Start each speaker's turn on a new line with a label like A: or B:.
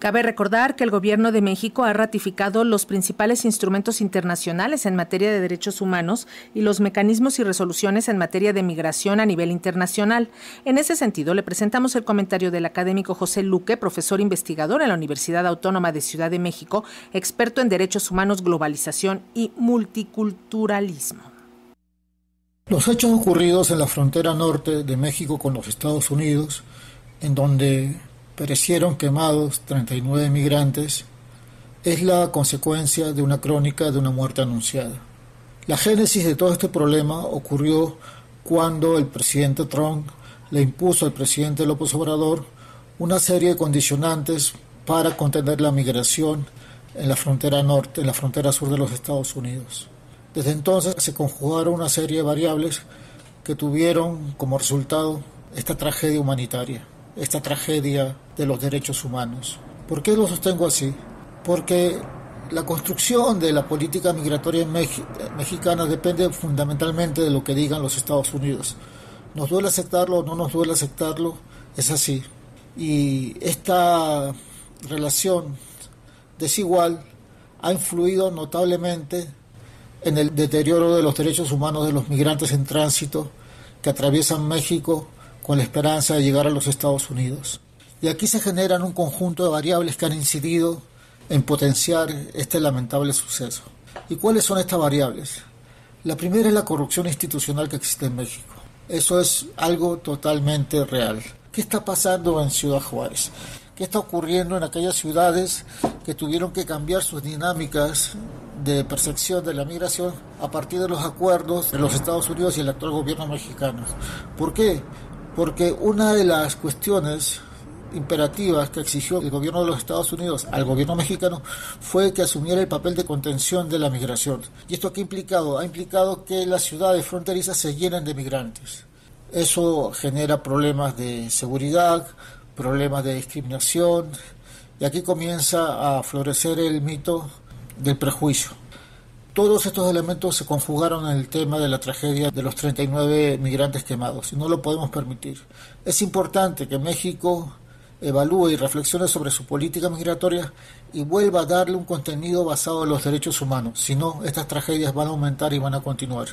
A: Cabe recordar que el Gobierno de México ha ratificado los principales instrumentos internacionales en materia de derechos humanos y los mecanismos y resoluciones en materia de migración a nivel internacional. En ese sentido, le presentamos el comentario del académico José Luque, profesor investigador en la Universidad Autónoma de Ciudad de México, experto en derechos humanos, globalización y multiculturalismo.
B: Los hechos ocurridos en la frontera norte de México con los Estados Unidos, en donde perecieron quemados 39 migrantes, es la consecuencia de una crónica de una muerte anunciada. La génesis de todo este problema ocurrió cuando el presidente Trump le impuso al presidente López Obrador una serie de condicionantes para contener la migración en la frontera norte, en la frontera sur de los Estados Unidos. Desde entonces se conjugaron una serie de variables que tuvieron como resultado esta tragedia humanitaria esta tragedia de los derechos humanos. ¿Por qué lo sostengo así? Porque la construcción de la política migratoria mexicana depende fundamentalmente de lo que digan los Estados Unidos. Nos duele aceptarlo o no nos duele aceptarlo, es así. Y esta relación desigual ha influido notablemente en el deterioro de los derechos humanos de los migrantes en tránsito que atraviesan México con la esperanza de llegar a los Estados Unidos. Y aquí se generan un conjunto de variables que han incidido en potenciar este lamentable suceso. ¿Y cuáles son estas variables? La primera es la corrupción institucional que existe en México. Eso es algo totalmente real. ¿Qué está pasando en Ciudad Juárez? ¿Qué está ocurriendo en aquellas ciudades que tuvieron que cambiar sus dinámicas de percepción de la migración a partir de los acuerdos de los Estados Unidos y el actual gobierno mexicano? ¿Por qué? Porque una de las cuestiones imperativas que exigió el gobierno de los Estados Unidos al gobierno mexicano fue que asumiera el papel de contención de la migración. ¿Y esto qué ha implicado? Ha implicado que las ciudades fronterizas se llenen de migrantes. Eso genera problemas de seguridad, problemas de discriminación, y aquí comienza a florecer el mito del prejuicio. Todos estos elementos se conjugaron en el tema de la tragedia de los 39 migrantes quemados y no lo podemos permitir. Es importante que México evalúe y reflexione sobre su política migratoria y vuelva a darle un contenido basado en los derechos humanos. Si no, estas tragedias van a aumentar y van a continuar.